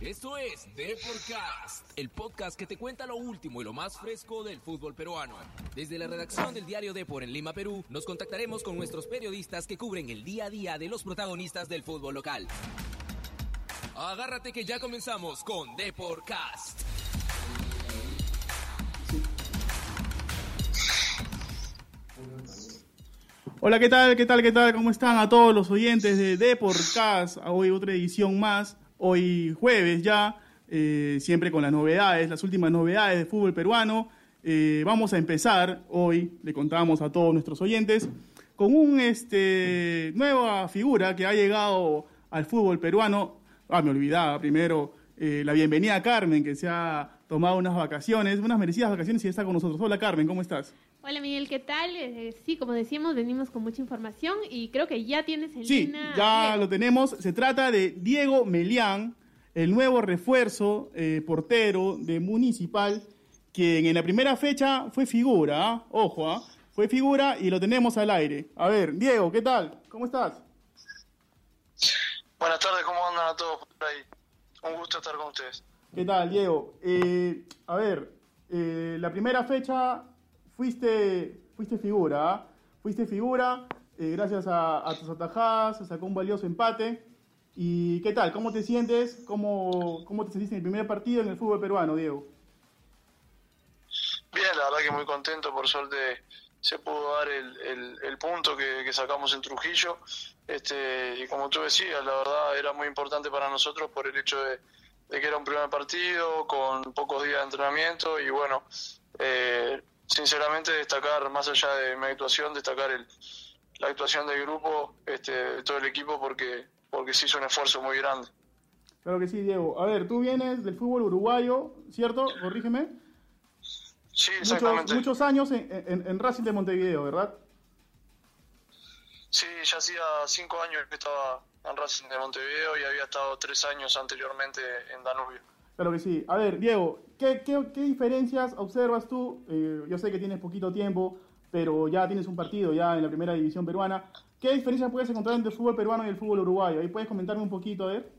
Esto es Deporcast, el podcast que te cuenta lo último y lo más fresco del fútbol peruano. Desde la redacción del diario Depor en Lima, Perú, nos contactaremos con nuestros periodistas que cubren el día a día de los protagonistas del fútbol local. Agárrate que ya comenzamos con Deporcast. Hola, ¿qué tal? ¿Qué tal? ¿Qué tal? ¿Cómo están a todos los oyentes de Deporcast? Hoy otra edición más, hoy jueves ya, eh, siempre con las novedades, las últimas novedades de fútbol peruano. Eh, vamos a empezar hoy, le contamos a todos nuestros oyentes, con una este, nueva figura que ha llegado al fútbol peruano. Ah, me olvidaba primero eh, la bienvenida a Carmen, que se ha tomado unas vacaciones, unas merecidas vacaciones y está con nosotros. Hola Carmen, ¿cómo estás? Hola Miguel, ¿qué tal? Eh, sí, como decíamos, venimos con mucha información y creo que ya tienes el Sí, ya lo tenemos. Se trata de Diego Melián, el nuevo refuerzo eh, portero de Municipal, quien en la primera fecha fue figura, ¿ah? ojo, ¿ah? fue figura y lo tenemos al aire. A ver, Diego, ¿qué tal? ¿Cómo estás? Buenas tardes, ¿cómo andan a todos por ahí? Un gusto estar con ustedes. ¿Qué tal, Diego? Eh, a ver, la primera fecha fuiste, fuiste figura, ¿ah? fuiste figura, eh, gracias a, tus atajadas, se sacó un valioso empate. ¿Y qué tal? ¿Cómo te sientes? ¿Cómo, ¿Cómo te sentiste en el primer partido en el fútbol peruano, Diego? Bien, la verdad que muy contento, por suerte se pudo dar el, el, punto que, que, sacamos en Trujillo. Este, y como tú decías, la verdad era muy importante para nosotros por el hecho de, de que era un primer partido con pocos días de entrenamiento y bueno, eh, sinceramente destacar, más allá de mi actuación, destacar el, la actuación del grupo, este, de todo el equipo, porque, porque se hizo un esfuerzo muy grande. Claro que sí, Diego. A ver, tú vienes del fútbol uruguayo, ¿cierto? Corrígeme. Sí, exactamente. Muchos, muchos años en, en, en, Racing de Montevideo, ¿verdad? Sí, ya hacía cinco años que estaba en Racing de Montevideo y había estado tres años anteriormente en Danubio. Claro que sí. A ver, Diego, ¿qué, qué, qué diferencias observas tú? Eh, yo sé que tienes poquito tiempo, pero ya tienes un partido ya en la primera división peruana. ¿Qué diferencias puedes encontrar entre el fútbol peruano y el fútbol uruguayo? Ahí puedes comentarme un poquito, a ver.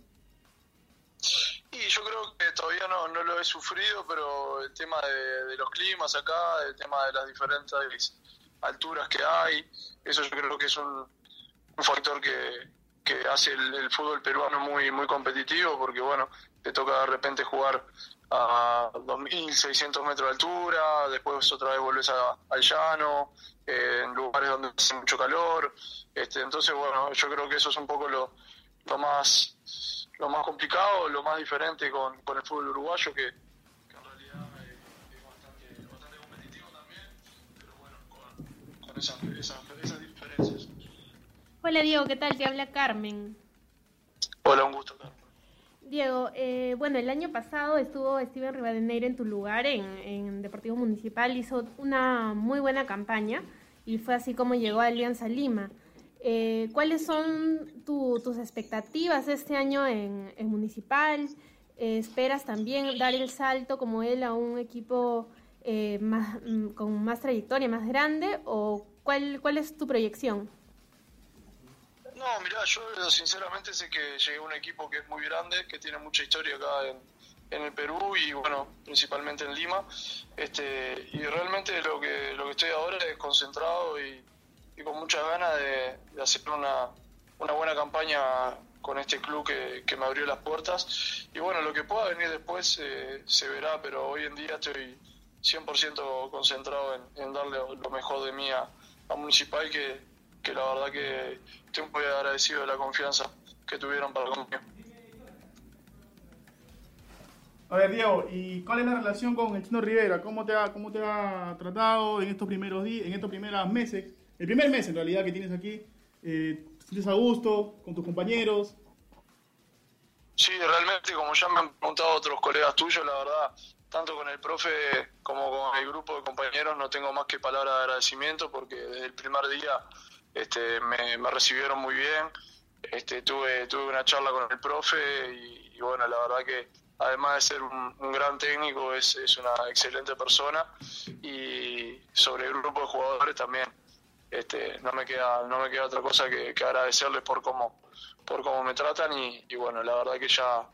Y yo creo que todavía no, no lo he sufrido, pero el tema de, los climas acá, el tema de las diferentes alturas que hay, eso yo creo que es un, un factor que, que hace el, el, fútbol peruano muy muy competitivo, porque bueno, te toca de repente jugar a 2.600 metros de altura, después otra vez vuelves a, al llano, eh, en lugares donde hace mucho calor. Este, entonces, bueno, yo creo que eso es un poco lo, lo más lo más complicado, lo más diferente con, con el fútbol uruguayo, que, que en realidad es, es bastante, bastante, competitivo también, pero bueno, con, con esas, esas, esas diferencias. Hola Diego, ¿qué tal? Te habla Carmen. Hola, un gusto, Carmen. Diego, eh, bueno, el año pasado estuvo Steven Rivadeneira en tu lugar en, Deportivo Municipal, hizo una muy buena campaña y fue así como llegó a Alianza Lima. Eh, ¿Cuáles son tu, tus expectativas este año en, en Municipal? Eh, ¿Esperas también dar el salto como él a un equipo eh, más, con más trayectoria, más grande? ¿O cuál, cuál es tu proyección? No, mira, yo sinceramente sé que llegué a un equipo que es muy grande, que tiene mucha historia acá en, en el Perú y bueno, principalmente en Lima. Este, y realmente lo que, lo que estoy ahora es concentrado y, con muchas ganas de, hacer una, una buena campaña con este club que, que, me abrió las puertas. Y bueno, lo que pueda venir después eh, se verá, pero hoy en día estoy 100% concentrado en, en, darle lo mejor de mí a, a Municipal que que la verdad que estoy muy agradecido de la confianza que tuvieron para conmigo. A ver, Diego, ¿y cuál es la relación con el Chino Rivera? ¿Cómo te ha, cómo te ha tratado en estos primeros días, en estos primeros meses? El primer mes, en realidad, que tienes aquí. Eh, ¿Te sientes a gusto con tus compañeros? Sí, realmente, como ya me han preguntado otros colegas tuyos, la verdad, tanto con el profe como con el grupo de compañeros, no tengo más que palabras de agradecimiento porque desde el primer día este, me, recibieron muy bien, este, tuve, tuve una charla con el profe y, bueno, la verdad que además de ser un, un gran técnico es, una excelente persona y sobre el grupo de jugadores también. Este, no me queda no me queda otra cosa que, agradecerles por cómo por cómo me tratan y, bueno la verdad que ya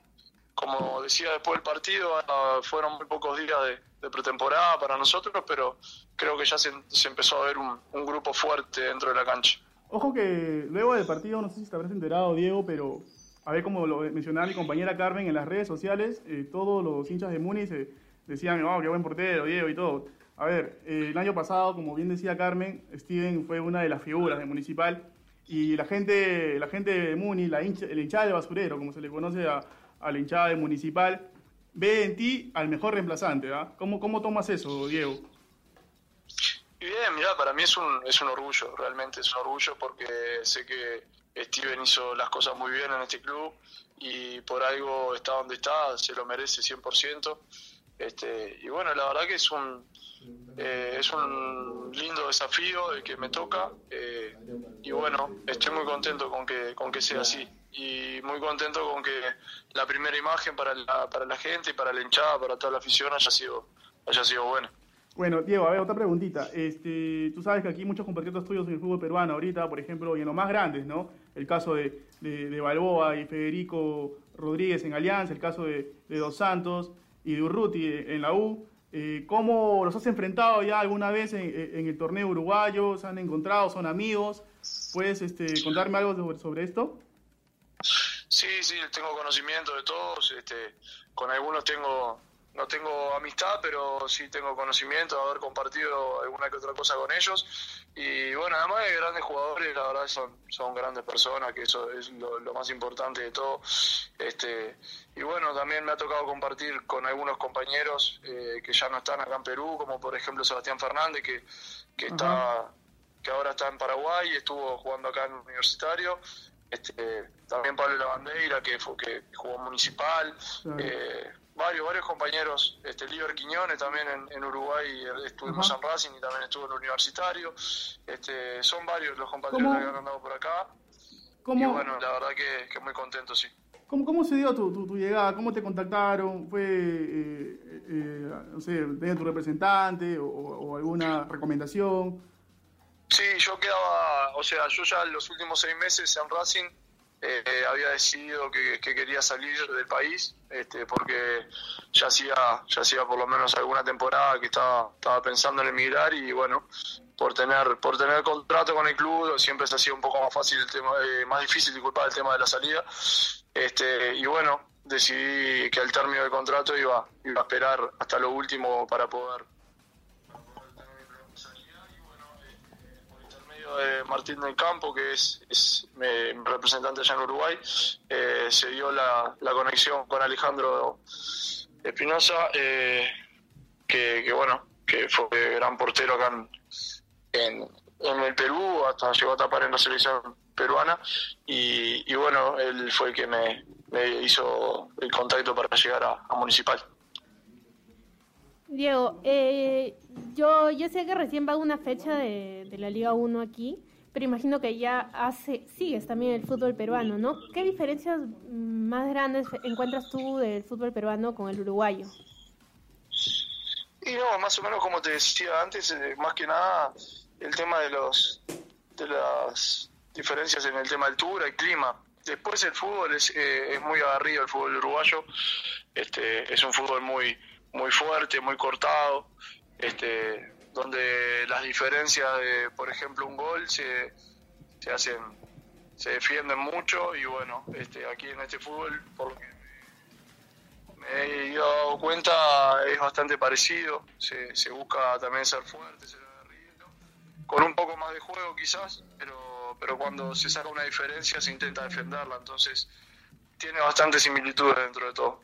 como decía después del partido, ah, fueron muy pocos días de, pretemporada para nosotros, pero creo que ya se, empezó a ver un, grupo fuerte dentro de la cancha. Ojo que luego del partido, no sé si te habrás enterado, Diego, pero a ver como lo mencionaba mi compañera Carmen en las redes sociales, eh, todos los hinchas de Muni se decían, oh, qué buen portero, Diego y todo. A ver, eh, el año pasado, como bien decía Carmen, Steven fue una de las figuras de Municipal y la gente, la gente de Muni, la hincha, el hinchada de basurero, como se le conoce a, a la hinchada de Municipal, ve en ti al mejor reemplazante. ¿ah? ¿Cómo, ¿Cómo tomas eso, Diego? Bien, mira, para mí es un, es un orgullo, realmente es un orgullo porque sé que Steven hizo las cosas muy bien en este club y por algo está donde está, se lo merece 100%. Este, y bueno, la verdad que es un, eh, es un lindo desafío el que me toca eh, y bueno, estoy muy contento con que, con que sea así y muy contento con que la primera imagen para la, para la gente y para la hinchada, para toda la afición haya sido, haya sido buena. Bueno, Diego, a ver, otra preguntita. Este, tú sabes que aquí muchos compatriotas tuyos en el fútbol peruano ahorita, por ejemplo, y en los más grandes, ¿no? El caso de, de, Balboa y Federico Rodríguez en Alianza, el caso de, Dos Santos y de Urruti en la U. Eh, ¿Cómo los has enfrentado ya alguna vez en, en, el torneo uruguayo? ¿Se han encontrado? ¿Son amigos? ¿Puedes este, contarme algo sobre, sobre esto? Sí, sí, tengo conocimiento de todos. Este, con algunos tengo no tengo amistad, pero sí tengo conocimiento de haber compartido alguna que otra cosa con ellos. Y bueno, además de grandes jugadores, la verdad son, son grandes personas, que eso es lo, más importante de todo. Este, y bueno, también me ha tocado compartir con algunos compañeros eh, que ya no están acá en Perú, como por ejemplo Sebastián Fernández, que, que está que ahora está en Paraguay y estuvo jugando acá en Universitario. Este, también Pablo Lavandeira, que, fue, que jugó municipal. Eh, varios, varios compañeros, este Liber Quiñones también en, Uruguay estuvimos en Racing y también estuvo en el universitario. Este, son varios los compañeros que han andado por acá. Y bueno, la verdad que, que muy contento, sí. ¿Cómo, ¿Cómo, se dio tu, tu, llegada? ¿Cómo te contactaron? ¿Fue, eh, eh, no sé, tenía tu representante o, alguna recomendación? Sí, yo quedaba, o sea, yo ya los últimos seis meses en Racing eh, había decidido que, quería salir del país este, porque ya hacía ya hacía por lo menos alguna temporada que estaba estaba pensando en emigrar y bueno por tener por tener contrato con el club siempre se hacía un poco más fácil el tema eh, más difícil disculpar el tema de la salida. Este y bueno decidí que al término del contrato iba a esperar hasta lo último para poder de Martín del Campo, que es, representante allá en Uruguay, eh, se dio la, conexión con Alejandro Espinosa, eh, que, bueno, que fue gran portero acá en, el Perú, hasta llegó a tapar en la selección peruana, y, bueno, él fue el que me, hizo el contacto para llegar a Municipal. Diego, eh, yo, yo sé que recién va una fecha de, la Liga 1 aquí, pero imagino que ya hace, sigues también el fútbol peruano, ¿no? ¿Qué diferencias más grandes encuentras tú del fútbol peruano con el uruguayo? Y no, más o menos como te decía antes, eh, más que nada el tema de los de las diferencias en el tema de altura y clima. Después el fútbol es, eh, es muy agarrido, el fútbol uruguayo, este, es un fútbol muy muy fuerte, muy cortado, este, donde las diferencias de, por ejemplo, un gol se, se hacen, se defienden mucho y bueno, este, aquí en este fútbol, por lo que me he dado cuenta, es bastante parecido, se, se busca también ser fuerte, ser aguerrido, con un poco más de juego quizás, pero, pero cuando se saca una diferencia se intenta defenderla, entonces tiene bastante similitudes dentro de todo.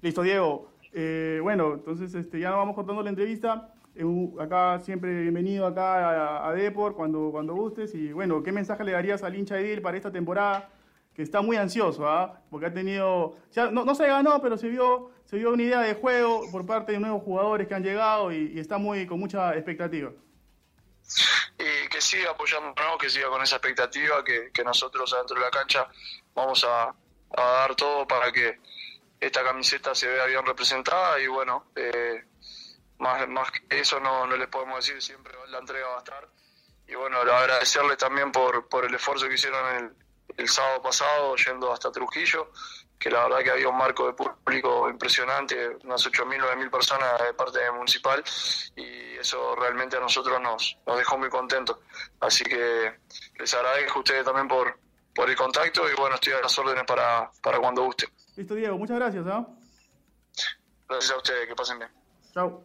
Listo, Diego. Eh, bueno, entonces este, ya nos vamos cortando la entrevista. Eh, acá siempre bienvenido acá a, Depor cuando, cuando gustes. Y bueno, ¿qué mensaje le darías al hincha Edil para esta temporada? Que está muy ansioso, ¿ah? porque ha tenido, ya, no, se ganó, pero se vio, se vio una idea de juego por parte de nuevos jugadores que han llegado y, está muy con mucha expectativa. Y que siga apoyando, que siga con esa expectativa, que, nosotros adentro de la cancha vamos a, a dar todo para que esta camiseta se vea bien representada y bueno, eh, más, más que eso no, no les podemos decir, siempre la entrega va a estar. Y bueno, agradecerle también por, por el esfuerzo que hicieron en el sábado pasado yendo hasta Trujillo, que la verdad que había un marco de público impresionante, unas 8.000, 9.000 personas de parte municipal y eso realmente a nosotros nos, nos dejó muy contentos. Así que les agradezco a ustedes también por, por el contacto y bueno, estoy a las órdenes para, para cuando guste. Listo, Diego, muchas gracias. ¿ah? Gracias a ustedes, que pasen bien. Chao.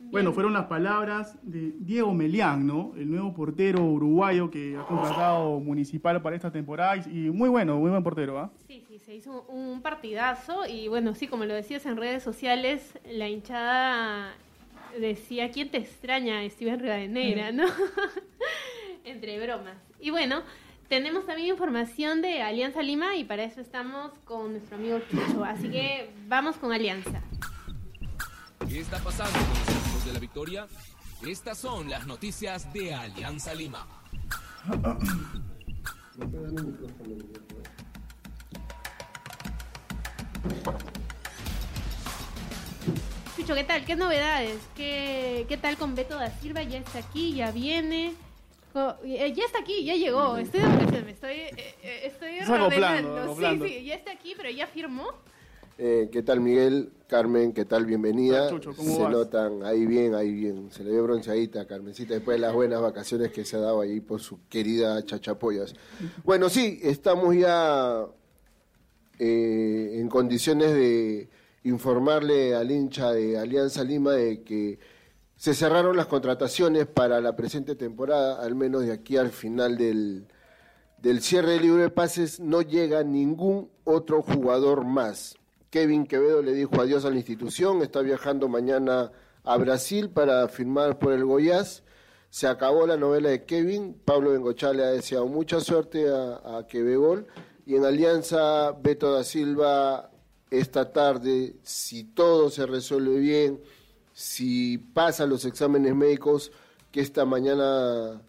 Bueno, fueron las palabras de Diego Melián, ¿no? El nuevo portero uruguayo que ha contratado Municipal para esta temporada y muy bueno, muy buen portero, ¿ah? Sí, sí, se hizo un partidazo y bueno, sí, como lo decías en redes sociales, la hinchada decía, ¿quién te extraña, Steven Rivadeneira, no? Entre bromas. Y bueno, tenemos también información de Alianza Lima y para eso estamos con nuestro amigo Chucho, así que vamos con Alianza. ¿Qué está pasando con los equipos de la victoria? Estas son las noticias de Alianza Lima. Chucho, ¿qué tal? ¿Qué novedades? ¿Qué, ¿Qué tal con Beto da Silva? Ya está aquí, ya viene. Eh, ya está aquí, ya llegó. Estoy, estoy, eh, eh, estoy Sí, sí, ya está aquí, pero ya firmó. Eh, ¿Qué tal Miguel? Carmen, ¿qué tal? Bienvenida. Se notan ahí bien, ahí bien. Se le ve bronceadita Carmencita después de las buenas vacaciones que se ha dado ahí por su querida Chachapoyas. Bueno, sí, estamos ya eh, en condiciones de informarle al hincha de Alianza Lima de que se cerraron las contrataciones para la presente temporada, al menos de aquí al final del, del cierre libre de pases, no llega ningún otro jugador más. Kevin Quevedo le dijo adiós a la institución, está viajando mañana a Brasil para firmar por el Goiás. Se acabó la novela de Kevin, Pablo Bengochá le ha deseado mucha suerte a, a Quevedo y en Alianza Beto da Silva esta tarde, si todo se resuelve bien, si pasa los exámenes médicos, que esta mañana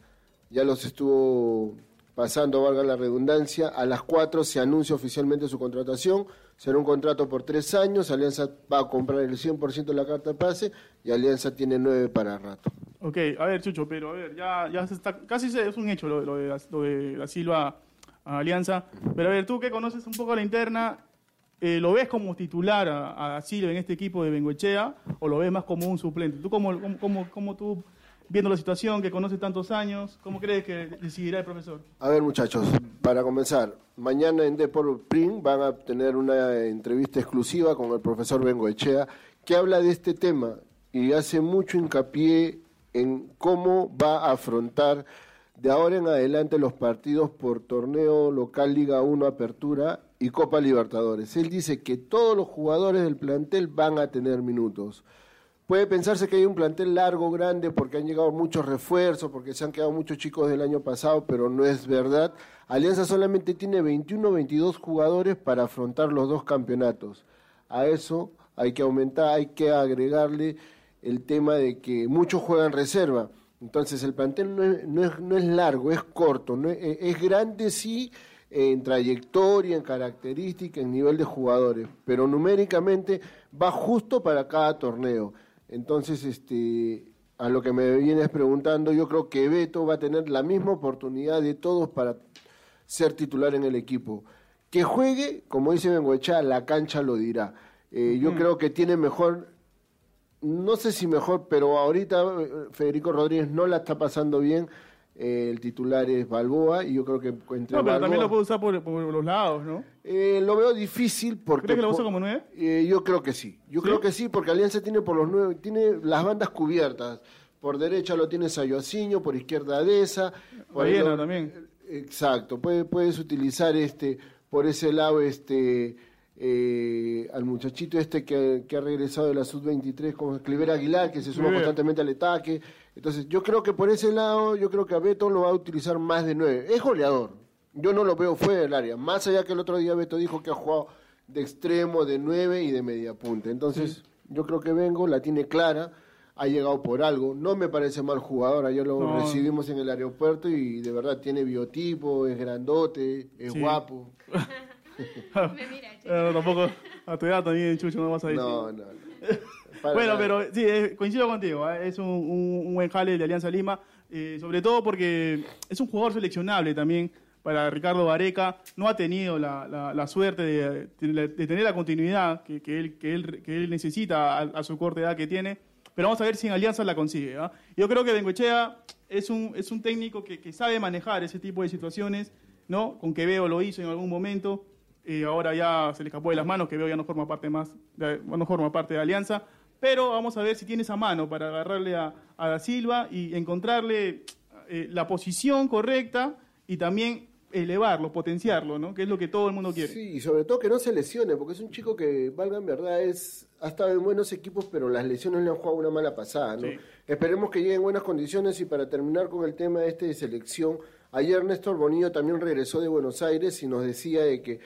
ya los estuvo pasando, valga la redundancia, a las 4 se anuncia oficialmente su contratación Será un contrato por tres años, Alianza va a comprar el 100% de la carta de pase y Alianza tiene nueve para rato. Ok, a ver, Chucho, pero a ver, ya, ya se está, casi es un hecho lo, de, lo de la Silva a Alianza. Pero a ver, tú que conoces un poco la interna, eh, ¿lo ves como titular a, a en este equipo de Bengoechea o lo ves más como un suplente? ¿Tú cómo, cómo, cómo tú viendo la situación que conoce tantos años, ¿cómo crees que decidirá el profesor? A ver, muchachos, para comenzar, mañana en Deport Print van a tener una entrevista exclusiva con el profesor Bengoechea que habla de este tema y hace mucho hincapié en cómo va a afrontar de ahora en adelante los partidos por torneo local Liga 1 Apertura y Copa Libertadores. Él dice que todos los jugadores del plantel van a tener minutos. Puede pensarse que hay un plantel largo, grande, porque han llegado muchos refuerzos, porque se han quedado muchos chicos del año pasado, pero no es verdad. Alianza solamente tiene 21 o 22 jugadores para afrontar los dos campeonatos. A eso hay que aumentar, hay que agregarle el tema de que muchos juegan reserva. Entonces el plantel no es, largo, es corto, no es grande sí en trayectoria, en característica, en nivel de jugadores, pero numéricamente va justo para cada torneo. Entonces, este, a lo que me vienes preguntando, yo creo que Beto va a tener la misma oportunidad de todos para ser titular en el equipo. Que juegue, como dice Bengoechea, la cancha lo dirá. Eh, yo creo que tiene mejor, no sé si mejor, pero ahorita eh, Federico Rodríguez no la está pasando bien eh, el titular es Balboa y yo creo que entre No, pero también lo puede usar por, los lados, ¿no? Eh, lo veo difícil porque... ¿Crees que lo usa como nueve? Eh, yo creo que sí. Yo creo que sí porque Alianza tiene por los nueve, tiene las bandas cubiertas. Por derecha lo tiene Sayoaciño, por izquierda Deza. Por también. Exacto. puedes utilizar este por ese lado este al muchachito este que, ha regresado de la sub-23 como Cliver Aguilar, que se suma constantemente al ataque. Entonces, yo creo que por ese lado, yo creo que a Beto lo va a utilizar más de nueve. Es goleador. Yo no lo veo fuera del área. Más allá que el otro día Beto dijo que ha jugado de extremo, de nueve y de media punta. Entonces, yo creo que Vengo la tiene clara. Ha llegado por algo. No me parece mal jugador. Ayer lo recibimos en el aeropuerto y de verdad tiene biotipo, es grandote, es guapo. me mira, eh, tampoco a tu edad también, Chucho, no vas a decir. No, no. bueno, pero sí, coincido contigo, ¿eh? es un, un, buen jale de Alianza Lima. eh, sobre todo porque es un jugador seleccionable también para Ricardo Vareca. No ha tenido la, la- la suerte de, de- de tener la continuidad que, que él, que, él, que él necesita a, a su corta edad que tiene. Pero vamos a ver si en Alianza la consigue. ¿ah? Yo creo que Bengoechea es un, es un técnico que, que sabe manejar ese tipo de situaciones, ¿no? Con Quevedo lo hizo en algún momento. Eh, ahora ya se le escapó de las manos, Quevedo ya no forma parte más, de- no forma parte de Alianza. Pero vamos a ver si tiene esa mano para agarrarle a, a Da Silva y encontrarle eh, la posición correcta y también elevarlo, potenciarlo, ¿no? Que es lo que todo el mundo quiere. Sí, y sobre todo que no se lesione, porque es un chico que, valga en verdad, es, ha estado en buenos equipos, pero las lesiones le han jugado una mala pasada, ¿no? Sí. Esperemos que llegue en buenas condiciones y para terminar con el tema este de selección, ayer Néstor Bonillo también regresó de Buenos Aires y nos decía de que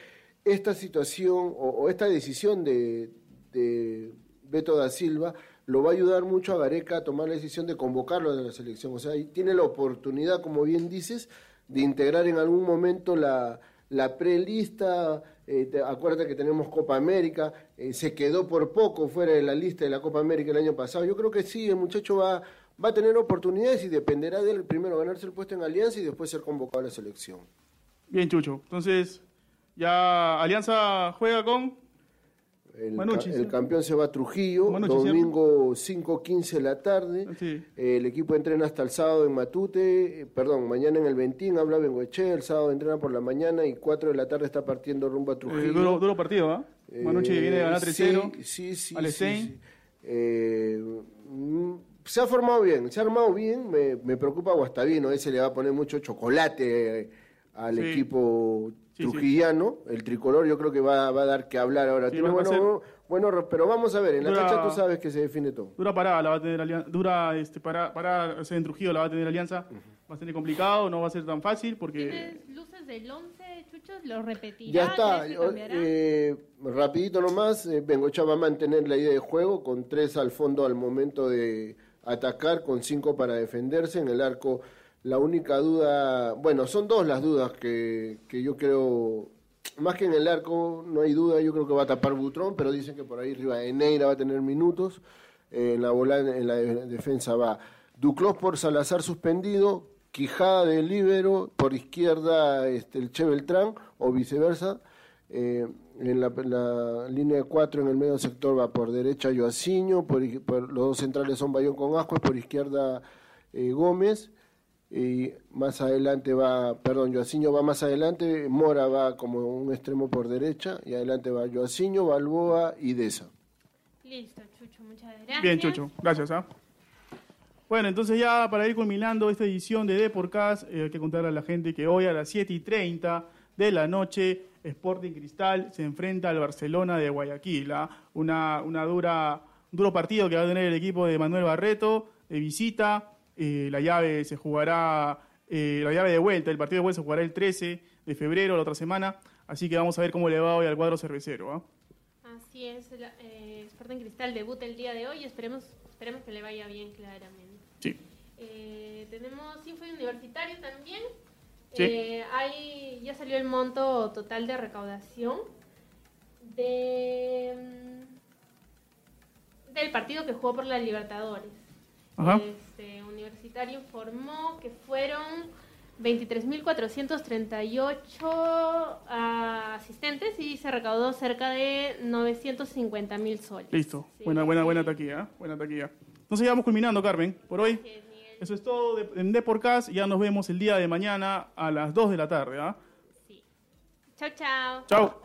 esta situación o, esta decisión de, de Beto da Silva lo va a ayudar mucho a Gareca a tomar la decisión de convocarlo de la selección. O sea, tiene la oportunidad, como bien dices, de integrar en algún momento la, la prelista. Eh, te- acuérdate que tenemos Copa América, eh, se quedó por poco fuera de la lista de la Copa América el año pasado. Yo creo que sí, el muchacho va, va a tener oportunidades y dependerá de él primero ganarse el puesto en Alianza y después ser convocado a la selección. Bien, Chucho. Entonces, ya Alianza juega con... El, Manucci, ca- sí. el campeón se va a Trujillo, Manucci, domingo 5.15 de la tarde. Sí. El equipo entrena hasta el sábado en Matute, eh, perdón, mañana en el Ventín, habla Bengoechea, el sábado entrena por la mañana y 4 de la tarde está partiendo rumbo a eh, Trujillo. duro, duro partido, ¿ah? Eh, Manucci viene de ganar 3-0. Sí, sí, sí. Eh, se ha formado bien, se ha armado bien. Me, me preocupa Guastavino, ese le va a poner mucho chocolate al Sí. equipo Sí, sí. trujillano. El tricolor yo creo que va, va a dar que hablar ahora. Tiene bueno, ser- bueno, pero vamos a ver, en la cancha tú sabes que se define todo. Dura parada la va a tener Alianza. Dura este, para, para o sea, en Trujillo la va a tener Alianza. Va a ser complicado, no va a ser tan fácil porque... ¿Tienes luces del 11, Chuchos? ¿Lo repetirá? Ya está, ¿Crees que yo- eh, rapidito nomás, eh, Bengocha va a mantener la idea de juego con tres al fondo al momento de atacar, con cinco para defenderse. En el arco, la única duda, bueno, son dos las dudas que, que yo creo, más que en el arco, no hay duda, yo creo que va a tapar Butrón, pero dicen que por ahí Rivadeneira va a tener minutos. Eh, en la bola, en la de- defensa va Duclos por Salazar suspendido, Quijada de Libero, por izquierda este, el Che Beltrán o viceversa. Eh, en la, línea de cuatro en el medio sector va por derecha Joaciño, por, por- los dos centrales son Bayón con Ascuez, por izquierda eh, Gómez. Y más adelante va, perdón, Joaciño va más adelante, Mora va como un extremo por derecha, y adelante va Joaciño, Balboa y Deza. Listo, Chucho, muchas gracias. Bien, Chucho. Gracias, ¿ah? Bueno, entonces ya para ir culminando esta edición de Deporcast, eh, hay que contarle a la gente que hoy a las 7 y 30 de la noche, Sporting Cristal se enfrenta al Barcelona de Guayaquil. ¿ah? Una, una dura, un duro partido que va a tener el equipo de Manuel Barreto de visita. Eh, la llave se jugará, eh, la llave de vuelta, el partido de vuelta se jugará el 13 de febrero, la otra semana. Así que vamos a ver cómo le va hoy al cuadro cervecero. ¿ah? Así es, el, eh, Sporting Cristal debuta el día de hoy. Esperemos, esperemos que le vaya bien, claramente. Sí. Eh, tenemos Info Universitario también. Sí. Eh, hay, ya salió el monto total de recaudación de, mm, del partido que jugó por la Libertadores. Ajá. Este, Universitario informó que fueron 23.438 ah, asistentes y se recaudó cerca de 950.000 soles. Listo. Sí. Buena, buena, buena taquilla. ¿eh? Buena taquilla. Entonces ya vamos culminando, Carmen, por hoy. Eso es todo de- en Deporcast. Ya nos vemos el día de mañana a las 2 de la tarde. ¿ah? Sí. Chao, chao. Chao.